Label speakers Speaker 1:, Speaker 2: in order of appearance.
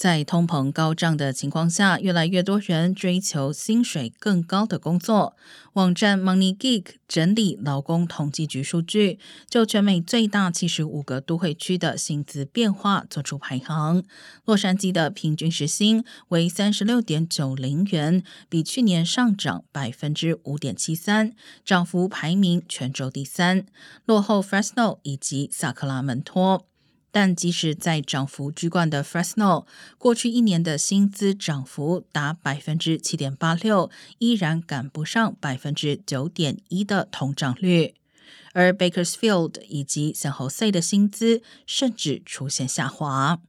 Speaker 1: 在通膨高涨的情况下，越来越多人追求薪水更高的工作。网站 Money Geek 整理劳工统计局数据，就全美最大七十五个都会区的薪资变化做出排行。洛杉矶的平均时薪为三十六点九零元，比去年上涨百分之五点七三，涨幅排名全州第三，落后 Fresno 以及萨克拉门托。但即使在涨幅居冠的 Fresno，过去一年的薪资涨幅达百分之七点八六，依然赶不上百分之九点一的通胀率。而 Bakersfield 以及 San Jose 的薪资甚至出现下滑。